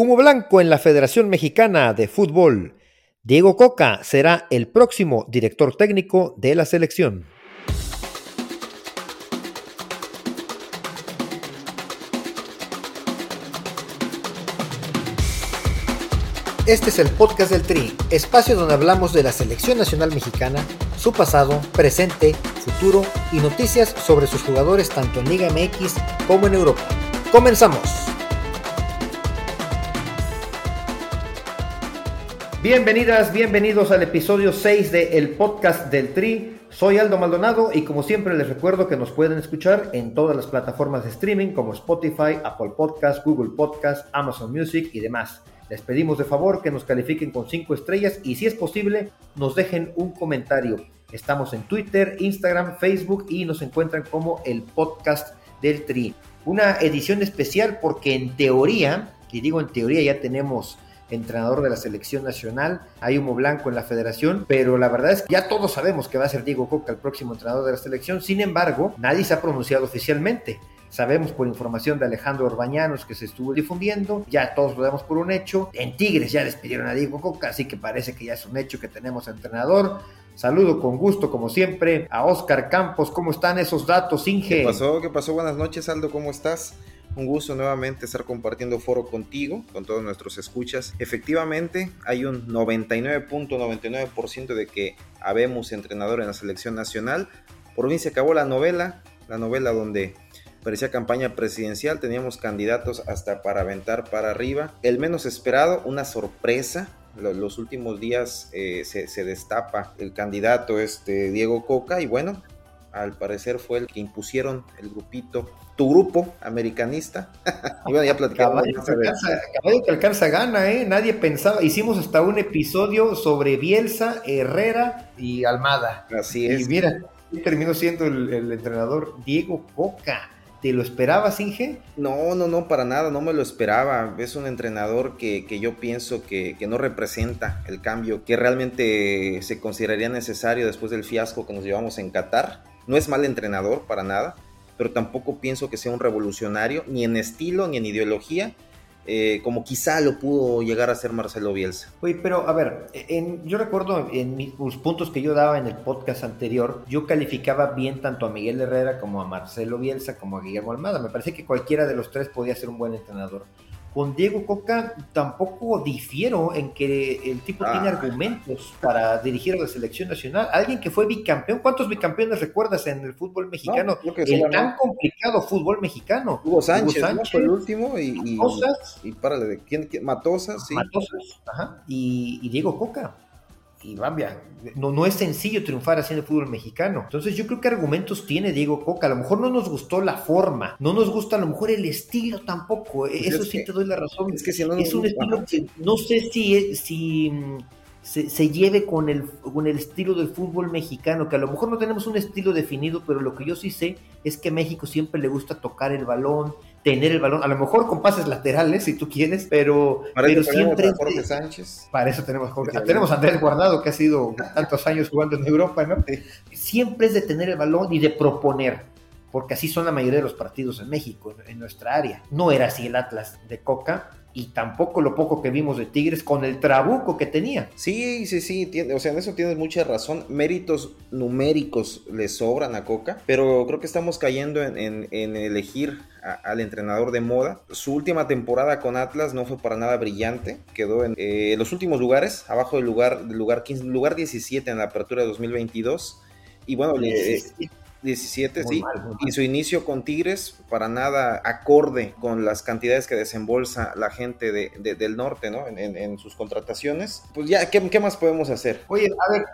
Humo blanco en la Federación Mexicana de Fútbol. Diego Coca será el próximo director técnico de la selección. Este es el podcast del Tri, espacio donde hablamos de la selección nacional mexicana, su pasado, presente, futuro y noticias sobre sus jugadores tanto en Liga MX como en Europa. Comenzamos. Bienvenidas, bienvenidos al episodio 6 de El Podcast del Tri. Soy Aldo Maldonado y como siempre les recuerdo que nos pueden escuchar en todas las plataformas de streaming como Spotify, Apple Podcast, Google Podcast, Amazon Music y demás. Les pedimos de favor que nos califiquen con 5 estrellas y si es posible nos dejen un comentario. Estamos en Twitter, Instagram, Facebook y nos encuentran como el podcast del Tri. Una edición especial porque en teoría, y digo en teoría ya tenemos entrenador de la selección nacional, hay humo blanco en la federación, pero la verdad es que ya todos sabemos que va a ser Diego Coca el próximo entrenador de la selección, sin embargo, nadie se ha pronunciado oficialmente. Sabemos por información de Alejandro Orbañanos que se estuvo difundiendo, ya todos lo damos por un hecho. En Tigres ya despidieron a Diego Coca, así que parece que ya es un hecho que tenemos entrenador. Saludo con gusto, como siempre, a Oscar Campos. ¿Cómo están esos datos, Inge? ¿Qué pasó? ¿Qué pasó? Buenas noches, Aldo. ¿Cómo estás? Un gusto nuevamente estar compartiendo foro contigo, con todos nuestros escuchas. Efectivamente, hay un 99.99% de que habemos entrenador en la selección nacional. Por mí se acabó la novela, la novela donde parecía campaña presidencial, teníamos candidatos hasta para aventar para arriba. El menos esperado, una sorpresa. Los últimos días eh, se, destapa el candidato este Diego Coca y bueno, al parecer fue el que impusieron el grupito, tu grupo americanista. bueno, ya platicamos. Caballo, que alcanza gana, ¿eh? Nadie pensaba. Hicimos hasta un episodio sobre Bielsa, Herrera y Almada. Así es. Y mira, terminó siendo el entrenador Diego Coca. ¿Te lo esperabas, Inge? No, no, no, para nada, no me lo esperaba. Es un entrenador que, yo pienso que, no representa el cambio que realmente se consideraría necesario después del fiasco que nos llevamos en Qatar. No es mal entrenador, para nada, pero tampoco pienso que sea un revolucionario, ni en estilo, ni en ideología, eh, como quizá lo pudo llegar a ser Marcelo Bielsa. Oye, pero a ver, en, yo recuerdo en mis puntos que yo daba en el podcast anterior, yo calificaba bien tanto a Miguel Herrera como a Marcelo Bielsa como a Guillermo Almada. Me parece que cualquiera de los tres podía ser un buen entrenador. Con Diego Coca tampoco difiero en que el tipo tiene ah. argumentos para dirigir a la selección nacional. Alguien que fue bicampeón, ¿cuántos bicampeones recuerdas en el fútbol mexicano? el tan complicado fútbol mexicano. Hugo Sánchez, fue el último y, y, Matosas, y párale, ¿de quién? Matosas, sí. Matosas, ajá, y, y Diego Coca y Bambia, no, no es sencillo triunfar el fútbol mexicano. Entonces yo creo que argumentos tiene Diego Coca. A lo mejor no nos gustó la forma, no nos gusta a lo mejor el estilo tampoco. Pues Eso sí te doy la razón. Es que si no es un estilo que no sé si, si mm, se, lleve con el, con el estilo del fútbol mexicano, que a lo mejor no tenemos un estilo definido, pero lo que yo sí sé es que a México siempre le gusta tocar el balón, tener el balón, a lo mejor con pases laterales si tú quieres, pero, para pero siempre... A Jorge Sánchez. Para eso tenemos Jorge. tenemos a Andrés Guardado, que ha sido tantos años jugando en Europa, ¿no? Siempre es de tener el balón y de proponer, porque así son la mayoría de los partidos en México, en nuestra área. No era así el Atlas de Coca, y tampoco lo poco que vimos de Tigres con el trabuco que tenía. Sí, sí, sí, o sea, en eso tienes mucha razón. Méritos numéricos le sobran a Coca, pero creo que estamos cayendo en, elegir al entrenador de moda. Su última temporada con Atlas no fue para nada brillante, quedó en eh, los últimos lugares, abajo del lugar, del lugar, 15, lugar 17 en la apertura de 2022. Y bueno, le, 17, sí. y su inicio con Tigres, para nada acorde con las cantidades que desembolsa la gente de, del norte, ¿no? En, sus contrataciones. Pues ya, ¿qué, más podemos hacer? Oye, a ver,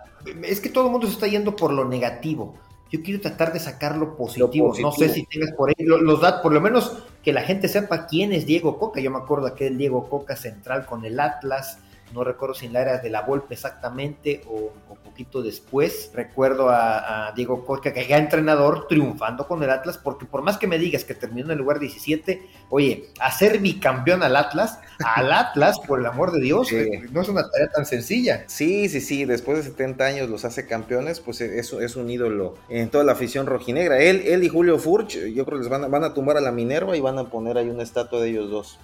es que todo el mundo se está yendo por lo negativo. Yo quiero tratar de sacar lo positivo. No sé si tengas por ahí los, datos, por lo menos que la gente sepa quién es Diego Coca. Yo me acuerdo que el Diego Coca central con el Atlas, no recuerdo si en la era de la Volpe exactamente o, un poquito después. Recuerdo a, Diego Coca que ya entrenador triunfando con el Atlas, porque por más que me digas que terminó en el lugar 17, oye, hacer bicampeón al Atlas, al Atlas, por el amor de Dios, eh, no es una tarea tan sencilla. Sí, sí, sí, después de 70 años los hace campeones, pues eso es un ídolo en toda la afición rojinegra. Él, él y Julio Furch, yo creo que les van a, van a tumbar a la Minerva y van a poner ahí una estatua de ellos dos.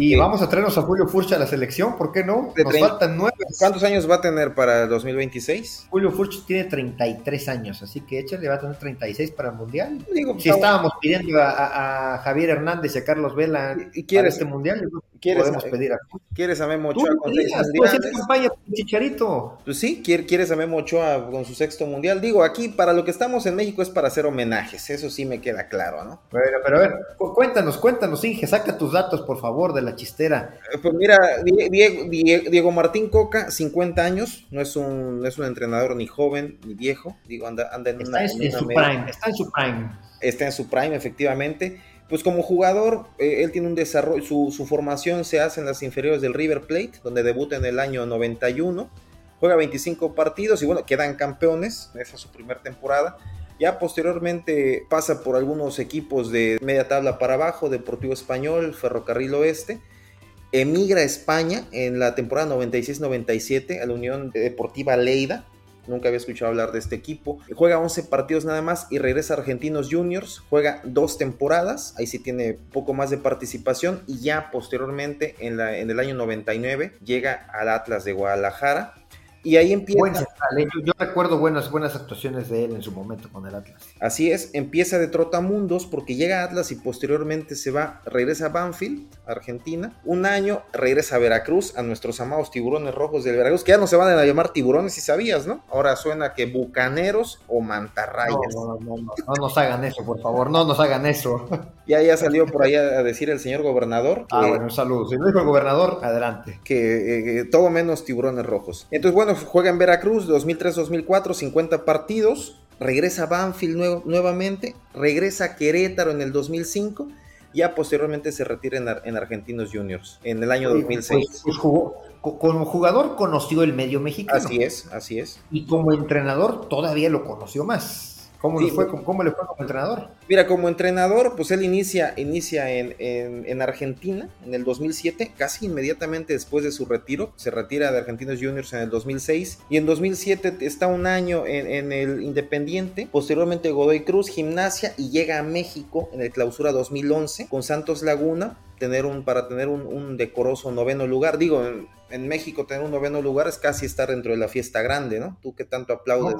Y vamos a traernos a Julio Furch a la selección, ¿por qué no? Nos faltan nueve. ¿Cuántos años va a tener para el 2026? Julio Furch tiene 33 años, así que échale, va a tener 36 para el Mundial. si estábamos pidiendo a, Javier Hernández y a Carlos Vela ¿Y quieres, este Mundial, ¿Quieres podemos a, pedir a... ¿Quieres a Memo Ochoa con campaña con Chicharito. Pues sí, quieres a Memo Ochoa con su sexto mundial. Digo, aquí para lo que estamos en México es para hacer homenajes, eso sí me queda claro, ¿no? Bueno, pero a ver, cuéntanos, cuéntanos, Inge, saca tus datos, por favor, de la chistera. Eh, pues mira, Diego, Martín Coca, 50 años, no es un, es un entrenador ni joven ni viejo, digo, anda, anda en, está en, su prime, está en su prime. Está en su prime, efectivamente. Pues como jugador, eh, él tiene un desarrollo, su, su, formación se hace en las inferiores del River Plate, donde debuta en el año 91, juega 25 partidos y bueno, quedan campeones, esa es su primera temporada. Ya posteriormente pasa por algunos equipos de media tabla para abajo, Deportivo Español, Ferrocarril Oeste. Emigra a España en la temporada 96-97 a la Unión Deportiva Leida. Nunca había escuchado hablar de este equipo. Juega 11 partidos nada más y regresa a Argentinos Juniors. Juega dos temporadas. Ahí sí tiene poco más de participación. Y ya posteriormente, en, la, en el año 99, llega al Atlas de Guadalajara y ahí empieza. ¿eh? yo, recuerdo buenas, buenas actuaciones de él en su momento con el Atlas. Así es, empieza de trotamundos porque llega a Atlas y posteriormente se va, regresa a Banfield, Argentina. Un año regresa a Veracruz, a nuestros amados tiburones rojos del Veracruz, que ya no se van a llamar tiburones, si sabías, ¿no? Ahora suena que bucaneros o mantarrayas. No, no, no, no, no nos hagan eso, por favor, no nos hagan eso. Ya, ya salió por ahí a decir el señor gobernador. ah, bueno, un saludo. Si no dijo el gobernador, adelante. Que eh, todo menos tiburones rojos. Entonces, bueno, juega en Veracruz 2003-2004, 50 partidos, regresa a Banfield nuevamente, regresa a Querétaro en el 2005, ya posteriormente se retira en, Argentinos Juniors en el año 2006. Pues, pues jugó, como jugador conoció el medio mexicano. Así es, así es. Y como entrenador todavía lo conoció más. ¿Cómo, le fue, ¿Cómo le fue como entrenador? Mira, como entrenador, pues él inicia, inicia en, en, Argentina en el 2007, casi inmediatamente después de su retiro. Se retira de Argentinos Juniors en el 2006 y en 2007 está un año en, en, el Independiente. Posteriormente Godoy Cruz, Gimnasia y llega a México en el Clausura 2011 con Santos Laguna tener un, para tener un, decoroso noveno lugar. Digo, en, México tener un noveno lugar es casi estar dentro de la fiesta grande, ¿no? Tú que tanto aplaudes.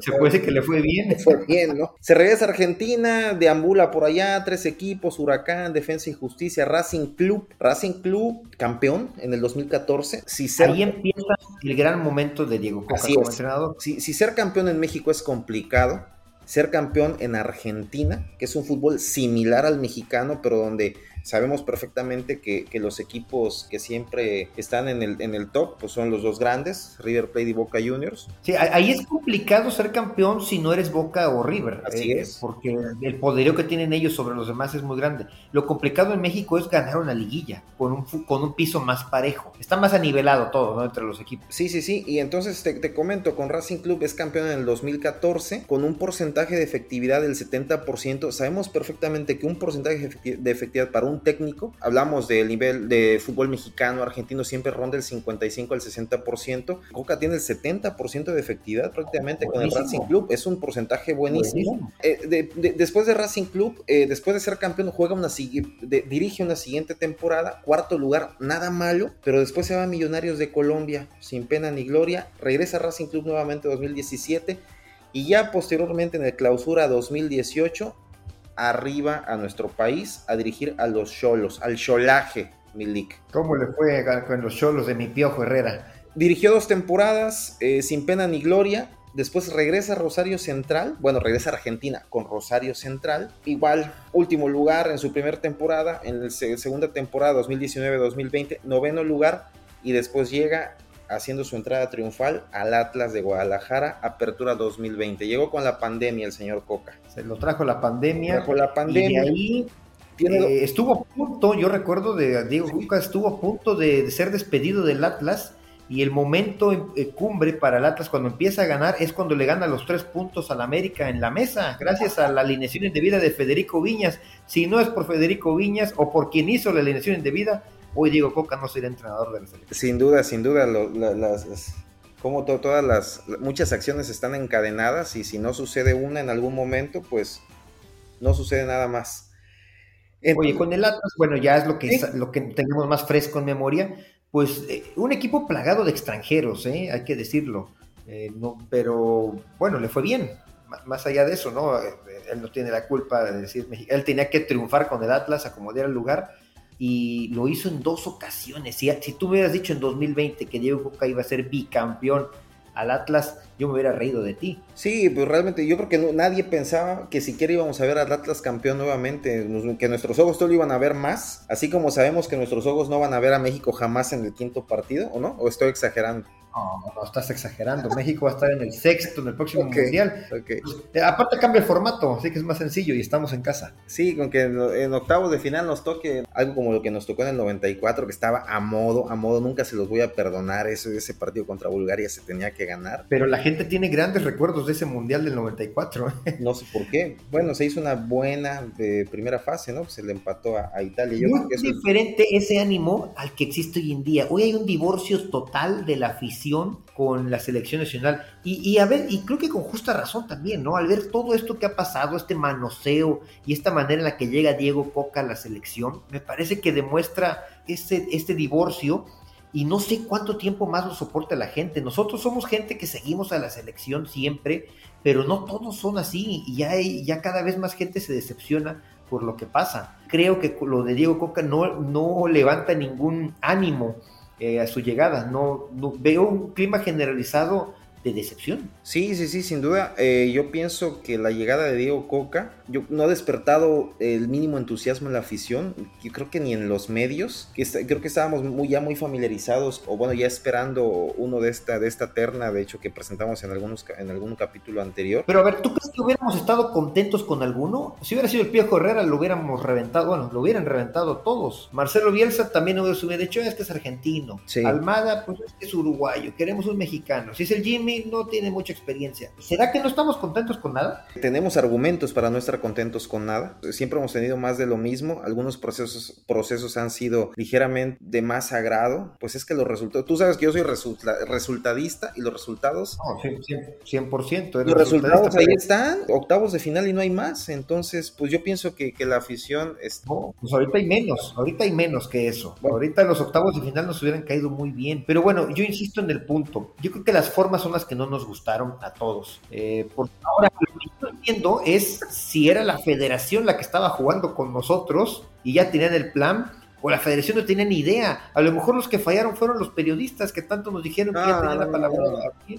Se puede decir que le fue bien. fue bien, ¿no? Se regresa a Argentina, deambula por allá, tres equipos, Huracán, Defensa y Justicia, Racing Club, Racing Club, campeón en el 2014. Si Ahí empieza el gran momento de Diego Coca como entrenador. Si, si ser campeón en México es complicado, ser campeón en Argentina, que es un fútbol similar al mexicano, pero donde sabemos perfectamente que, los equipos que siempre están en el, en el top pues son los dos grandes, River Plate y Boca Juniors. Sí, ahí es complicado ser campeón si no eres Boca o River. Así eh, es. Porque el poderío que tienen ellos sobre los demás es muy grande. Lo complicado en México es ganar una liguilla con un, con un piso más parejo. Está más anivelado todo, ¿no? Entre los equipos. Sí, sí, sí. Y entonces te, te comento, con Racing Club es campeón en el 2014 con un porcentaje de efectividad del 70%. Sabemos perfectamente que un porcentaje de efectividad para un técnico, hablamos del nivel de fútbol mexicano, argentino, siempre ronda el 55 al 60%. Coca tiene el 70% de efectividad prácticamente con el Racing Club. Es un porcentaje buenísimo. Eh, después de Racing Club, eh, después de ser campeón, juega una dirige una siguiente temporada, cuarto lugar, nada malo, pero después se va a Millonarios de Colombia, sin pena ni gloria. Regresa a Racing Club nuevamente 2017 y ya posteriormente en el clausura 2018 arriba a nuestro país a dirigir a los cholos, al cholaje, Milik. ¿Cómo le fue con los cholos de mi Piojo Herrera? Dirigió dos temporadas, eh, sin pena ni gloria. Después regresa a Rosario Central, bueno, regresa a Argentina con Rosario Central. Igual, último lugar en su primera temporada, en la segunda temporada 2019-2020, noveno lugar. Y después llega haciendo su entrada triunfal al Atlas de Guadalajara, Apertura 2020. Llegó con la pandemia el señor Coca. Se lo trajo la pandemia. Trajo la pandemia. Y ahí Eh, estuvo a punto, yo recuerdo de Diego Coca, estuvo a punto de, ser despedido del Atlas y el momento eh, cumbre para el Atlas cuando empieza a ganar es cuando le gana los tres puntos al América en la mesa, gracias a la alineación indebida de Federico Viñas. Si no es por Federico Viñas o por quien hizo la alineación indebida, hoy Diego Coca no sería entrenador de la selección. Sin duda, sin duda, las, como todas las, muchas acciones están encadenadas y si no sucede una en algún momento, pues no sucede nada más. Oye, con el Atlas, bueno, ya es lo que, lo que tenemos más fresco en memoria, pues eh, un equipo plagado de extranjeros, ¿eh? hay que decirlo, eh, no, pero bueno, le fue bien, más allá de eso, ¿no? Él no tiene la culpa de decir, él tenía que triunfar con el Atlas, acomodar el lugar, y lo hizo en dos ocasiones. Si, si tú me hubieras dicho en 2020 que Diego Coca iba a ser bicampeón al Atlas, yo me hubiera reído de ti. Sí, pues realmente yo creo que nadie pensaba que siquiera íbamos a ver al Atlas campeón nuevamente, que nuestros ojos todo lo iban a ver más, así como sabemos que nuestros ojos no van a ver a México jamás en el quinto partido, ¿o no? ¿O estoy exagerando? No, no estás exagerando. México va a estar en el sexto en el próximo mundial. Pues, eh, aparte cambia el formato, así que es más sencillo y estamos en casa. Sí, con que en, octavos de final nos toque algo como lo que nos tocó en el 94, que estaba a modo, a modo, nunca se los voy a perdonar. Ese, ese partido contra Bulgaria se tenía que ganar. Pero la gente tiene grandes recuerdos de ese mundial del 94. no sé por qué. Bueno, se hizo una buena de primera fase, ¿no? Se le empató a, Italia. Yo Muy diferente ese ánimo al que existe hoy en día. Hoy hay un divorcio total de la afición con la selección nacional. Y, a ver, y creo que con justa razón también, ¿no? Al ver todo esto que ha pasado, este manoseo y esta manera en la que llega Diego Coca a la selección, me parece que demuestra este, este divorcio y no sé cuánto tiempo más lo soporta la gente. Nosotros somos gente que seguimos a la selección siempre, pero no todos son así y ya, ya cada vez más gente se decepciona por lo que pasa. Creo que lo de Diego Coca no, no levanta ningún ánimo eh, a su llegada. No, veo un clima generalizado de decepción. Sí, sí, sí, sin duda. Eh, yo pienso que la llegada de Diego Coca yo, no ha despertado el mínimo entusiasmo en la afición. Yo creo que ni en los medios. Que creo que estábamos muy, ya muy familiarizados, o bueno, ya esperando uno de esta, de esta terna, de hecho, que presentamos en, algunos, en algún capítulo anterior. Pero a ver, ¿tú crees que hubiéramos estado contentos con alguno? Si hubiera sido el Piojo Herrera, lo hubiéramos reventado. Bueno, lo hubieran reventado todos. Marcelo Bielsa también hubiera dicho, este es argentino. Almada, pues este es uruguayo. Queremos un mexicano. Si es el Jimmy, no tiene mucha experiencia. ¿Será que no estamos contentos con nada? Tenemos argumentos para no estar contentos con nada. Siempre hemos tenido más de lo mismo. Algunos procesos, procesos han sido ligeramente de más agrado. Pues es que los resultados, tú sabes que yo soy resultadista y los resultados... No, 100%. los resultados ahí están, octavos de final y no hay más. Entonces, pues yo pienso que, que la afición... Es... No, pues ahorita hay menos, ahorita hay menos que eso. Ahorita los octavos de final nos hubieran caído muy bien. Pero bueno, yo insisto en el punto. Yo creo que las formas son las que no nos gustaron a todos. Eh, porque ahora lo que estoy viendo es si era la federación la que estaba jugando con nosotros y ya tenían el plan, o la federación no tenía ni idea. A lo mejor los que fallaron fueron los periodistas que tanto nos dijeron que ya tenían la palabra.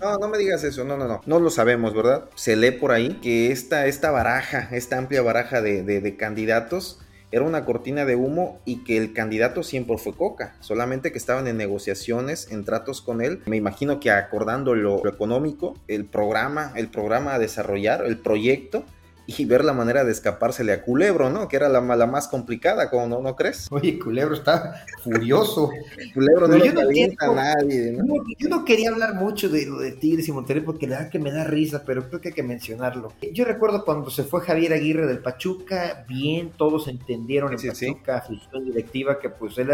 No, no, me digas eso, no, no, no. No lo sabemos, ¿verdad? Se lee por ahí que esta, esta baraja, esta amplia baraja de, de candidatos era una cortina de humo y que el candidato siempre fue Coca, solamente que estaban en negociaciones, en tratos con él. Me imagino que acordando lo, económico, el programa, el programa a desarrollar, el proyecto, y ver la manera de escapársele a Culebro, ¿no? Que era la, la más complicada, como no, ¿no crees? Oye, Culebro está furioso. Culebro no le calienta a nadie, ¿no? Yo no quería hablar mucho de de Tigres y Monterrey porque la verdad que me da risa, pero creo que hay que mencionarlo. Yo recuerdo cuando se fue Javier Aguirre del Pachuca, bien, todos entendieron en Pachuca, sí. directiva, que pues él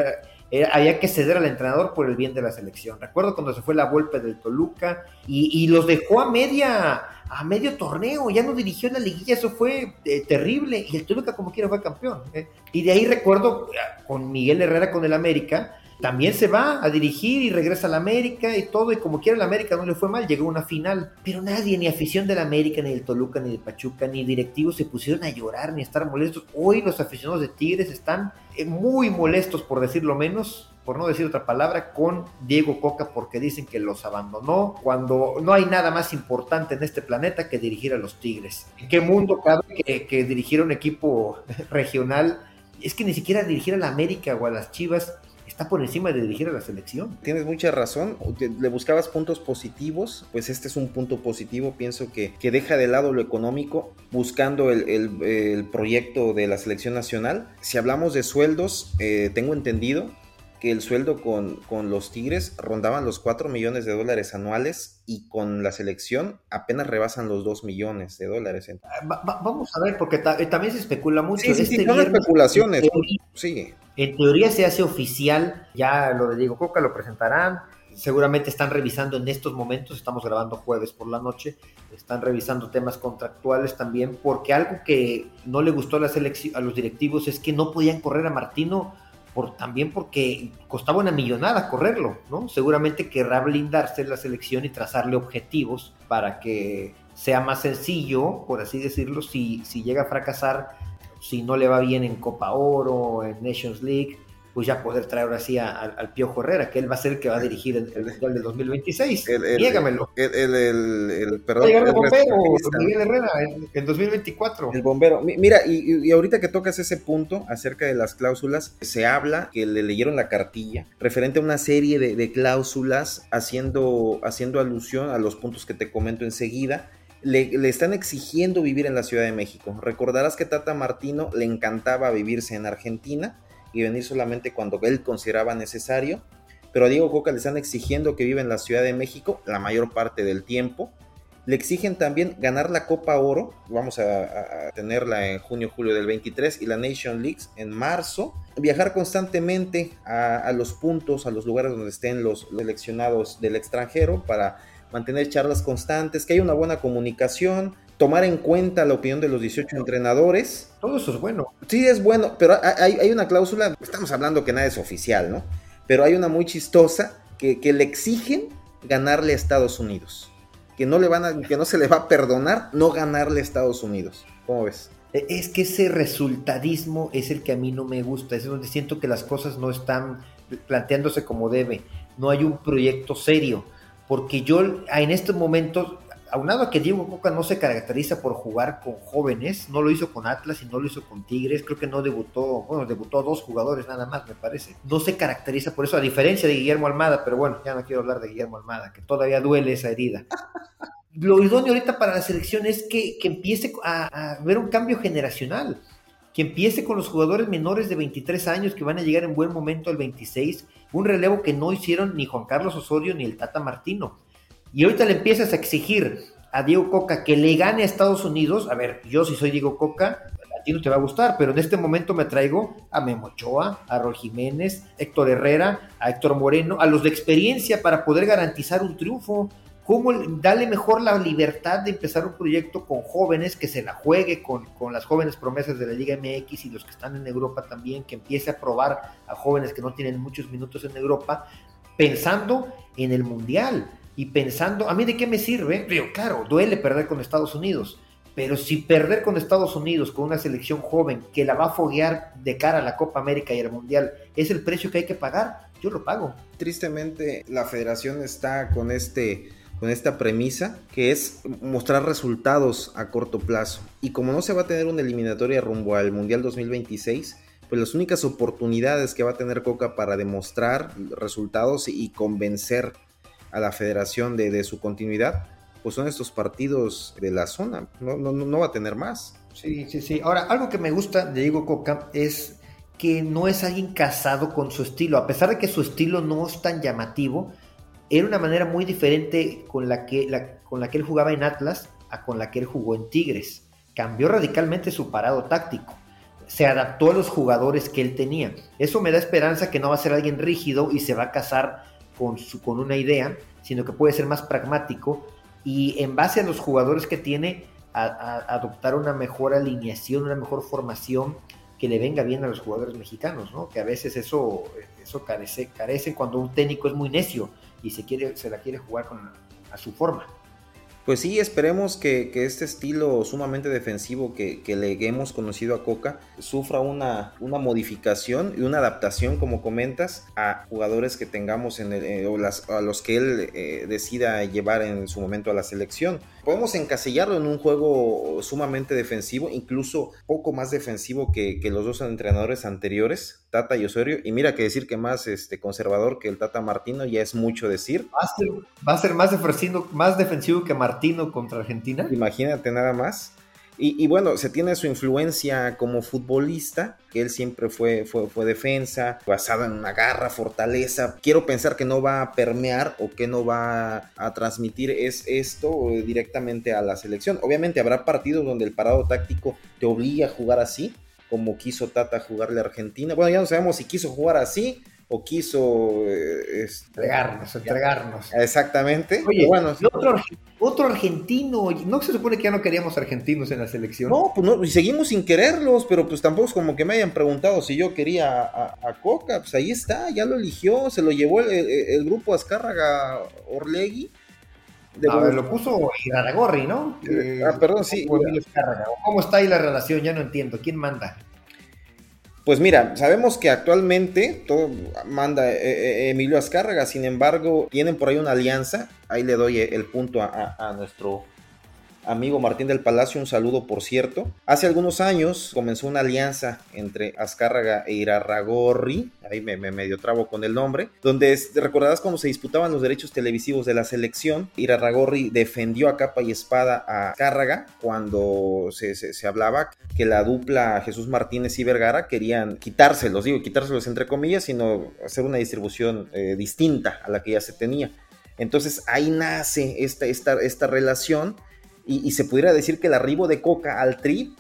había que ceder al entrenador por el bien de la selección. Recuerdo cuando se fue la golpe del Toluca y, los dejó a media a medio torneo, ya no dirigió en la liguilla, eso fue eh, terrible, y el Toluca como quiera fue campeón. ¿eh? Y de ahí recuerdo eh, con Miguel Herrera con el América, también se va a dirigir y regresa al América y todo, y como quiera el América no le fue mal, llegó a una final, pero nadie, ni afición del América, ni del Toluca, ni del Pachuca, ni directivos se pusieron a llorar, ni a estar molestos. Hoy los aficionados de Tigres están muy molestos, por decirlo menos, por no decir otra palabra, con Diego Coca porque dicen que los abandonó cuando no hay nada más importante en este planeta que dirigir a los Tigres. ¿En qué mundo cabe que, dirigir un equipo regional? Es que ni siquiera dirigir a la América o a las Chivas está por encima de dirigir a la selección. Tienes mucha razón, le buscabas puntos positivos, pues este es un punto positivo, pienso que, que deja de lado lo económico, buscando el, el, proyecto de la selección nacional. Si hablamos de sueldos, eh, tengo entendido que el sueldo con, con, los Tigres rondaban los 4 millones de dólares anuales y con la selección apenas rebasan los 2 millones de dólares. Ah, vamos a ver, porque eh, también se especula mucho. Sí, sí, este son especulaciones. En teoría, sí. En teoría se hace oficial, ya lo de Diego Coca lo presentarán, seguramente están revisando en estos momentos, estamos grabando jueves por la noche, están revisando temas contractuales también, porque algo que no le gustó a, la a los directivos es que no podían correr a Martino por, también porque costaba una millonada correrlo, ¿no? Seguramente querrá blindarse la selección y trazarle objetivos para que sea más sencillo, por así decirlo, si, si llega a fracasar, si no le va bien en Copa Oro, en Nations League, pues ya poder traer ahora sí al Piojo Herrera, que él va a ser el que va a dirigir el, Mundial del 2026. El, el, Niégamelo. El, el, perdón. el bombero, Miguel Herrera, en, 2024. El bombero. Mira, y, ahorita que tocas ese punto acerca de las cláusulas, se habla que le leyeron la cartilla referente a una serie de, de cláusulas haciendo, haciendo alusión a los puntos que te comento enseguida. Le, le, están exigiendo vivir en la Ciudad de México. Recordarás que Tata Martino le encantaba vivirse en Argentina y venir solamente cuando él consideraba necesario. Pero a Diego Coca le están exigiendo que viva en la Ciudad de México la mayor parte del tiempo. Le exigen también ganar la Copa Oro, vamos a, tenerla en junio, julio del 23, y la Nation League en marzo. Viajar constantemente a, los puntos, a los lugares donde estén los seleccionados del extranjero para mantener charlas constantes, que haya una buena comunicación, tomar en cuenta la opinión de los 18 entrenadores. Todo eso es bueno. Sí, es bueno, pero hay, una cláusula, estamos hablando que nada es oficial, ¿no? Pero hay una muy chistosa que, le exigen ganarle a Estados Unidos. Que no, le van a, que no se le va a perdonar no ganarle a Estados Unidos. ¿Cómo ves? E, es que ese resultadismo es el que a mí no me gusta, es donde siento que las cosas no están planteándose como debe, no hay un proyecto serio, porque yo en estos momentos aunado a que Diego Coca no se caracteriza por jugar con jóvenes, no lo hizo con Atlas y no lo hizo con Tigres, creo que no debutó, bueno, debutó dos jugadores nada más, me parece. No se caracteriza por eso, a diferencia de Guillermo Almada, pero bueno, ya no quiero hablar de Guillermo Almada, que todavía duele esa herida. Lo idóneo ahorita para la selección es que, empiece a, a ver un cambio generacional que empiece con los jugadores menores de 23 años que van a llegar en buen momento al 26, un relevo que no hicieron ni Juan Carlos Osorio ni el Tata Martino y ahorita le empiezas a exigir a Diego Coca que le gane a Estados Unidos, a ver, yo si soy Diego Coca, a ti no te va a gustar, pero en este momento me traigo a Memo Ochoa, a Rol Jiménez, Héctor Herrera, a Héctor Moreno, a los de experiencia para poder garantizar un triunfo. ¿Cómo darle mejor la libertad de empezar un proyecto con jóvenes, que se la juegue con, con, las jóvenes promesas de la Liga MX y los que están en Europa también, que empiece a probar a jóvenes que no tienen muchos minutos en Europa, pensando en el Mundial? Y pensando, ¿a mí de qué me sirve? Digo, claro, duele perder con Estados Unidos, pero si perder con Estados Unidos, con una selección joven que la va a foguear de cara a la Copa América y al Mundial, es el precio que hay que pagar, yo lo pago. Tristemente, la federación está con este con esta premisa que es mostrar resultados a corto plazo. Y como no se va a tener una eliminatoria rumbo al Mundial 2026, pues las únicas oportunidades que va a tener Coca para demostrar resultados y convencer a la federación de, su continuidad, pues son estos partidos de la zona, no, va a tener más. Sí, sí, sí. Ahora, algo que me gusta de Diego Coca es que no es alguien casado con su estilo, a pesar de que su estilo no es tan llamativo, era una manera muy diferente con la que, con la que él jugaba en Atlas a con la que él jugó en Tigres. Cambió radicalmente su parado táctico. Se adaptó a los jugadores que él tenía. Eso me da esperanza que no va a ser alguien rígido y se va a casar con, su, con una idea, sino que puede ser más pragmático y en base a los jugadores que tiene, adoptar una mejor alineación, una mejor formación que le venga bien a los jugadores mexicanos, ¿no? Que a veces eso, eso carece, carece cuando un técnico es muy necio y se, quiere, se la quiere jugar con, a su forma. Pues sí, esperemos que, este estilo sumamente defensivo que, le hemos conocido a Coca sufra una, una, modificación y una adaptación, como comentas, a jugadores que tengamos en el, eh, o las, a los que él eh, decida llevar en su momento a la selección. Podemos encasillarlo en un juego sumamente defensivo, incluso poco más defensivo que, que, los dos entrenadores anteriores, Tata y Osorio. Y mira que decir que más este, conservador que el Tata Martino ya es mucho decir. Va a ser, va a ser más, defensivo, más defensivo que Martino contra Argentina. Imagínate nada más. Y, bueno, se tiene su influencia como futbolista, que él siempre fue, fue, defensa, basada en una garra, fortaleza. Quiero pensar que no va a permear o que no va a transmitir es esto directamente a la selección. Obviamente habrá partidos donde el parado táctico te obliga a jugar así, como quiso Tata jugarle a Argentina. Bueno, ya no sabemos si quiso jugar así o quiso eh, entregarnos, entregarnos. Exactamente. Oye, bueno, otro, otro, argentino, ¿no se supone que ya no queríamos argentinos en la selección? No, pues no, y seguimos sin quererlos, pero pues tampoco es como que me hayan preguntado si yo quería a, Coca, pues ahí está, ya lo eligió, se lo llevó el, grupo Azcárraga Orlegui. a ver, lo puso Iraragorri, ¿no? ah, perdón, sí. ¿Cómo está ahí la relación? Ya no entiendo. ¿Quién manda? Pues mira, sabemos que actualmente todo manda eh, eh, Emilio Azcárraga, sin embargo, tienen por ahí una alianza. Ahí le doy el punto a nuestro amigo Martín del Palacio, un saludo por cierto. Hace algunos años comenzó una alianza entre Azcárraga e Irarragorri, ahí me, medio trabo con el nombre, donde recordarás cuando se disputaban los derechos televisivos de la selección, Irarragorri defendió a capa y espada a Azcárraga cuando se, hablaba que la dupla Jesús Martínez y Vergara querían quitárselos, digo quitárselos entre comillas, sino hacer una distribución eh, distinta a la que ya se tenía. Entonces ahí nace esta, esta, esta relación y, se pudiera decir que el arribo de Coca al Tri,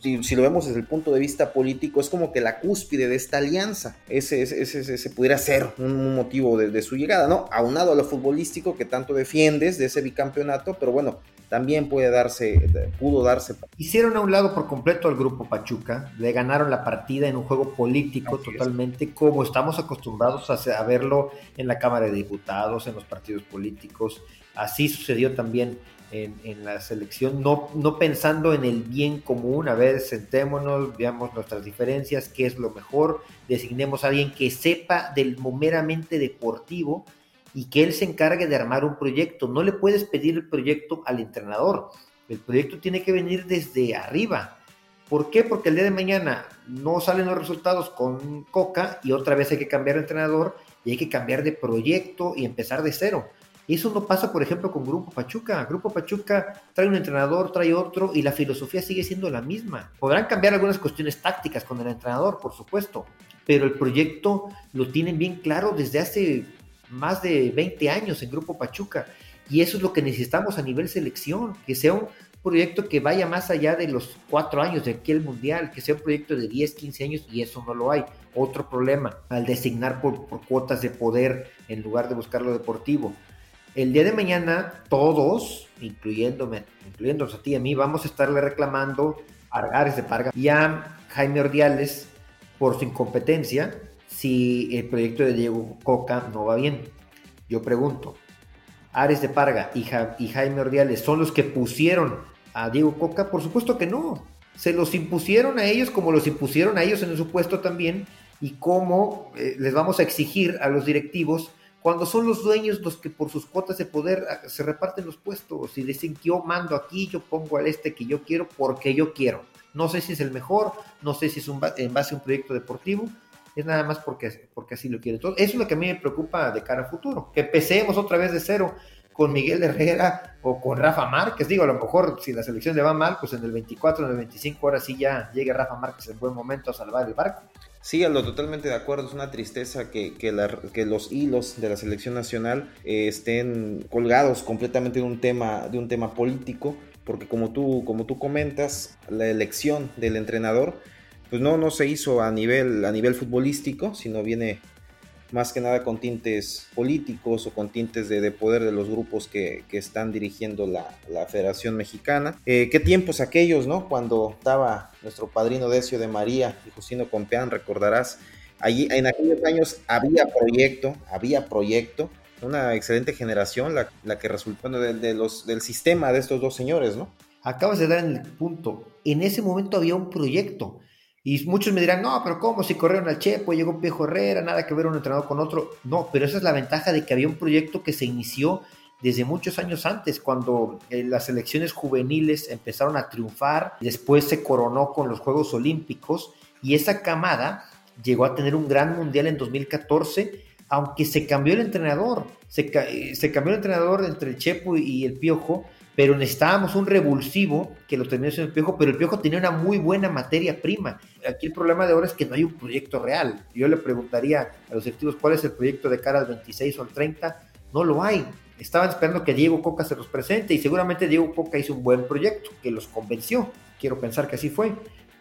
si, lo vemos desde el punto de vista político, es como que la cúspide de esta alianza. Ese, ese, pudiera ser un motivo de, su llegada, ¿no? Aunado a lo futbolístico que tanto defiendes de ese bicampeonato, pero bueno, también puede darse, pudo darse. Hicieron a un lado por completo al grupo Pachuca, le ganaron la partida en un juego político totalmente como estamos acostumbrados a, a verlo en la Cámara de Diputados, en los partidos políticos. Así sucedió también en, la selección, no, no pensando en el bien común, a ver, sentémonos, veamos nuestras diferencias, qué es lo mejor, designemos a alguien que sepa del meramente deportivo y que él se encargue de armar un proyecto. No le puedes pedir el proyecto al entrenador, el proyecto tiene que venir desde arriba. ¿Por qué? Porque el día de mañana no salen los resultados con Coca y otra vez hay que cambiar de entrenador y hay que cambiar de proyecto y empezar de cero. Eso no pasa, por ejemplo, con Grupo Pachuca. Grupo Pachuca trae un entrenador, trae otro y la filosofía sigue siendo la misma. Podrán cambiar algunas cuestiones tácticas con el entrenador, por supuesto, pero el proyecto lo tienen bien claro desde hace más de 20 años en Grupo Pachuca. Y eso es lo que necesitamos a nivel selección, que sea un proyecto que vaya más allá de los cuatro años de aquel mundial, que sea un proyecto de 10, 15 años y eso no lo hay. Otro problema, al designar por, por cuotas de poder en lugar de buscar lo deportivo el día de mañana todos, incluyéndome, incluyéndonos a ti y a mí, vamos a estarle reclamando a Ares de Parga y a Jaime Ordiales por su incompetencia si el proyecto de Diego Coca no va bien. Yo pregunto, Ares de Parga y, Jaime Ordiales son los que pusieron a Diego Coca? Por supuesto que no. Se los impusieron a ellos como los impusieron a ellos en su puesto también y cómo eh, les vamos a exigir a los directivos cuando son los dueños los que por sus cuotas de poder ah, se reparten los puestos y dicen que yo mando aquí, yo pongo al este que yo quiero porque yo quiero. No sé si es el mejor, no sé si es un, en base a un proyecto deportivo, es nada más porque, porque así lo quiere. todo. eso es lo que a mí me preocupa de cara a futuro, que empecemos otra vez de cero con Miguel Herrera o con Rafa Márquez. Digo, a lo mejor si la selección le va mal, pues en el 24, en el 25, ahora sí ya llegue Rafa Márquez en buen momento a salvar el barco. Sí, a lo totalmente de acuerdo. Es una tristeza que, que, los hilos de la selección nacional eh, estén colgados completamente de un tema, de un tema político, porque como tú, como tú comentas, la elección del entrenador, pues no, no se hizo a nivel, a nivel futbolístico, sino viene más que nada con tintes políticos o con tintes de, poder de los grupos que, están dirigiendo la, Federación Mexicana. Eh, qué tiempos aquellos, ¿no? Cuando estaba nuestro padrino Decio de María y Justino Compeán, recordarás, allí en aquellos años había proyecto, había proyecto, una excelente generación la, que resultó del sistema de estos dos señores, ¿no? Acabas de dar el punto, en ese momento había un proyecto y muchos me dirán, no, pero ¿cómo? Si corrieron al Chepo, llegó un Piejo Herrera, nada que ver un entrenador con otro. No, pero esa es la ventaja de que había un proyecto que se inició desde muchos años antes, cuando eh, las selecciones juveniles empezaron a triunfar, después se coronó con los Juegos Olímpicos y esa camada llegó a tener un gran mundial en 2014, aunque se cambió el entrenador, se, eh, se cambió el entrenador entre el Chepo y el Piojo, pero necesitábamos un revulsivo que lo tenía en el Piojo, pero el Piojo tenía una muy buena materia prima. Aquí el problema de ahora es que no hay un proyecto real. Yo le preguntaría a los directivos cuál es el proyecto de cara al 26 o al 30, no lo hay. Estaban esperando que Diego Coca se los presente y seguramente Diego Coca hizo un buen proyecto que los convenció. Quiero pensar que así fue.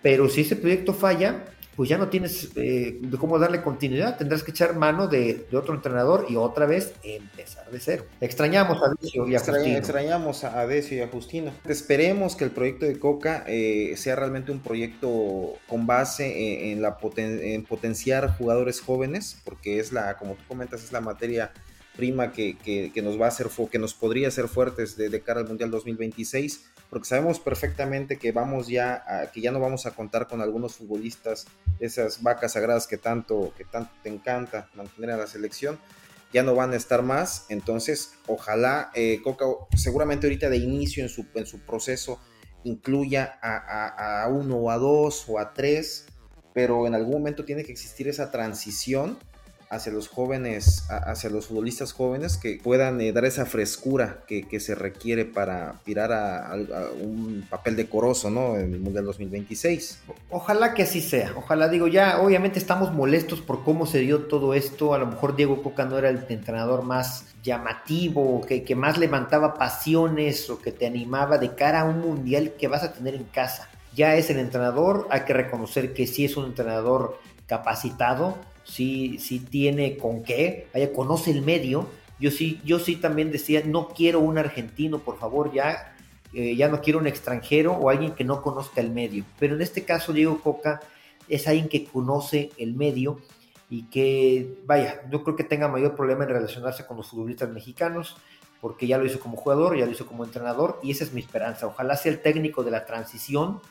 Pero si ese proyecto falla, pues ya no tienes eh, de cómo darle continuidad, tendrás que echar mano de, otro entrenador y otra vez empezar de cero. Extrañamos a Decio y a Justino. Extrañamos a Decio y a Justino. Esperemos que el proyecto de Coca eh, sea realmente un proyecto con base en, la en potenciar jugadores jóvenes, porque es la, como tú comentas, es la materia prima que, que, nos va a hacer, que nos podría hacer fuertes de, cara al Mundial 2026, porque sabemos perfectamente que vamos ya, que ya no vamos a contar con algunos futbolistas, esas vacas sagradas que tanto, que tanto te encanta mantener a la selección, ya no van a estar más, entonces ojalá eh, Coca seguramente ahorita de inicio en su, en su proceso incluya a, a, uno a dos o a tres, pero en algún momento tiene que existir esa transición hacia los jóvenes, hacia los futbolistas jóvenes que puedan eh, dar esa frescura que, se requiere para tirar a, un papel decoroso, ¿no? En el Mundial 2026. Ojalá que así sea, ojalá digo, ya obviamente estamos molestos por cómo se dio todo esto, a lo mejor Diego Coca no era el entrenador más llamativo, que, que más levantaba pasiones o que te animaba de cara a un Mundial que vas a tener en casa. Ya es el entrenador, hay que reconocer que sí es un entrenador capacitado, sí, sí tiene con qué, vaya, conoce el medio. Yo sí, yo sí también decía, no quiero un argentino, por favor, ya, eh, ya no quiero un extranjero o alguien que no conozca el medio. Pero en este caso, Diego Coca es alguien que conoce el medio y que, vaya, yo creo que tenga mayor problema en relacionarse con los futbolistas mexicanos, porque ya lo hizo como jugador, ya lo hizo como entrenador, y esa es mi esperanza. Ojalá sea el técnico de la transición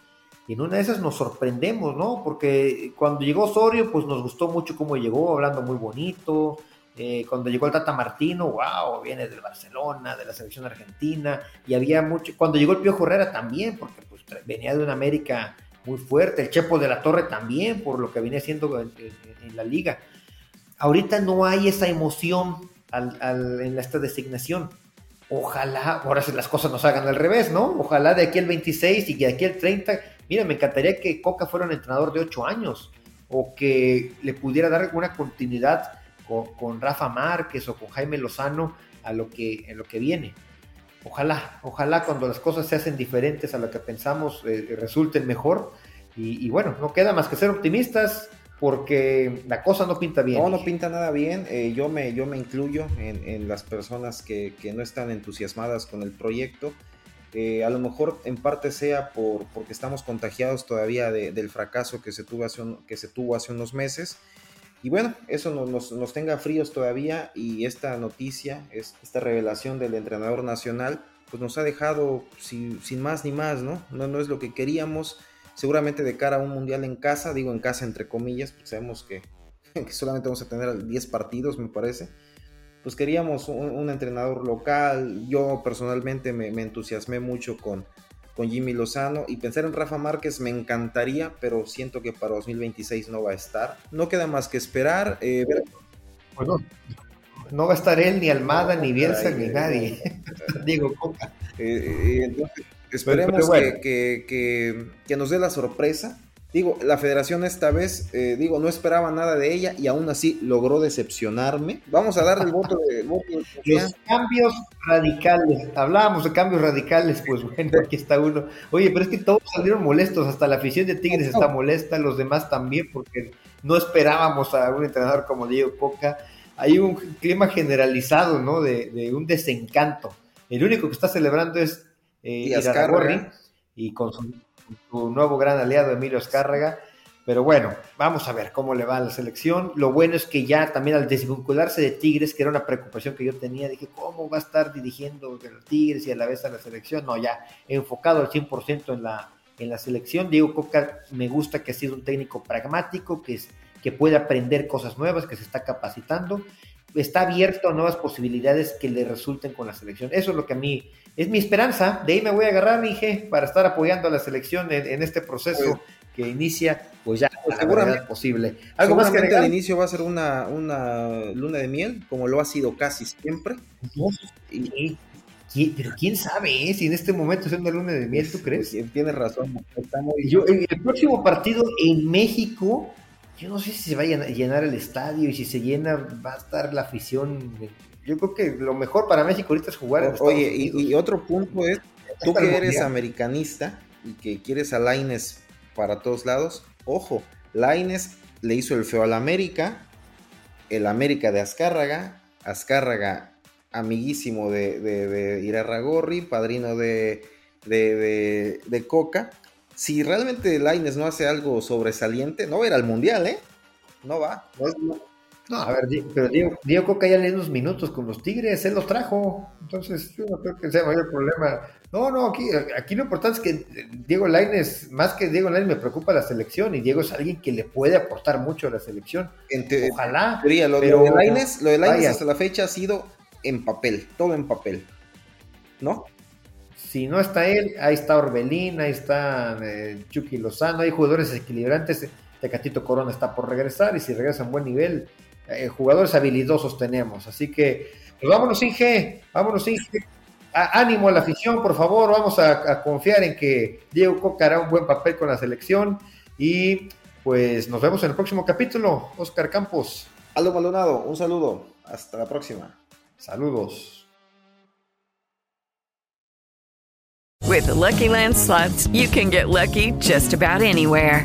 y en una de esas nos sorprendemos, ¿no? Porque cuando llegó Osorio, pues nos gustó mucho cómo llegó, hablando muy bonito. Eh, cuando llegó el Tata Martino, wow, viene del Barcelona, de la selección argentina. Y había mucho. Cuando llegó el Pío Herrera también, porque pues, venía de una América muy fuerte. El Chepo de la Torre también, por lo que venía haciendo en, la liga. Ahorita no hay esa emoción en esta designación. Ojalá, ahora las cosas nos hagan al revés, ¿no? Ojalá de aquí el 26 y de aquí el 30 Mira, me encantaría que Coca fuera un entrenador de ocho años o que le pudiera dar alguna continuidad con, Rafa Márquez o con Jaime Lozano a lo que, en lo que viene. Ojalá, ojalá cuando las cosas se hacen diferentes a lo que pensamos eh, resulten mejor. Y, bueno, no queda más que ser optimistas porque la cosa no pinta bien. No, no pinta nada bien. Eh, yo, me, yo me incluyo en, las personas que, que, no están entusiasmadas con el proyecto. Eh, a lo mejor en parte sea por, porque estamos contagiados todavía del fracaso que se, tuvo hace unos meses. Y bueno, eso nos, tenga fríos todavía y esta noticia, esta revelación del entrenador nacional, pues nos ha dejado sin, más ni más, ¿no? ¿no? Es lo que queríamos. Seguramente de cara a un mundial en casa, digo en casa entre comillas, porque sabemos que, que solamente vamos a tener 10 partidos, me parece pues queríamos un, entrenador local. Yo personalmente me, entusiasmé mucho con, con Jimmy Lozano y pensar en Rafa Márquez me encantaría, pero siento que para 2026 no va a estar. No queda más que esperar. Eh, bueno, no va a estar él, ni Almada, ni Bielsa, ni nadie. Diego Coca. Eh, entonces, esperemos que, que nos dé la sorpresa Digo, la federación esta vez, eh, digo, no esperaba nada de ella y aún así logró decepcionarme. Vamos a darle el voto de... Los cambios radicales, hablábamos de cambios radicales, pues bueno, aquí está uno. Oye, pero es que todos salieron molestos, hasta la afición de Tigres está molesta, los demás también, porque no esperábamos a un entrenador como Diego Coca. Hay un clima generalizado, ¿no? De, un desencanto. El único que está celebrando es eh, y con su tu nuevo gran aliado Emilio Escárraga. Pero bueno, vamos a ver cómo le va a la selección. Lo bueno es que ya también al desvincularse de Tigres, que era una preocupación que yo tenía, dije, ¿cómo va a estar dirigiendo los Tigres y a la vez a la selección? No, ya enfocado al 100% en la, en la selección. Diego Coca me gusta que ha sido un técnico pragmático, que, es, que puede aprender cosas nuevas, que se está capacitando está abierto a nuevas posibilidades que le resulten con la selección. Eso es lo que a mí es mi esperanza. De ahí me voy a agarrar, dije, para estar apoyando a la selección en, este proceso pues, que inicia, pues ya pues seguramente posible. Algo más que al inicio va a ser una, una luna de miel, como lo ha sido casi siempre. y, pero quién sabe eh, si en este momento es una luna de miel, ¿tú crees? Tienes razón. Yo, el próximo partido en México, yo no sé si se va a llenar el estadio y si se llena va a estar la afición. Yo creo que lo mejor para México ahorita es jugar. Oye, y, otro punto es, tú que eres americanista y que quieres a Laines para todos lados, ojo, Laines le hizo el feo al América, el América de Azcárraga, Azcárraga amiguísimo de, de, de Irarragorri, padrino de, de, Coca. Si realmente Laines no hace algo sobresaliente, no va a ir al mundial, ¿eh? No va. No, a ver, pero Diego, Coca ya le dio unos minutos con los Tigres, él los trajo. Entonces, yo no creo que sea mayor problema. No, no, aquí, aquí lo importante es que Diego Laines, más que Diego Laines, me preocupa la selección y Diego es alguien que le puede aportar mucho a la selección. Ojalá. lo, de Laines, lo de Laines hasta la fecha ha sido en papel, todo en papel, ¿no? Si no está él, ahí está Orbelín, ahí está eh, Chucky Lozano, hay jugadores equilibrantes. Tecatito Corona está por regresar y si regresa en buen nivel, eh, jugadores habilidosos tenemos. Así que, pues vámonos, Inge, vámonos, Inge. ánimo a la afición, por favor, vamos a, a, confiar en que Diego Coca hará un buen papel con la selección y pues nos vemos en el próximo capítulo. Oscar Campos. Aldo Maldonado, un saludo. Hasta la próxima. Saludos. With the Lucky Land slots, you can get lucky just about anywhere.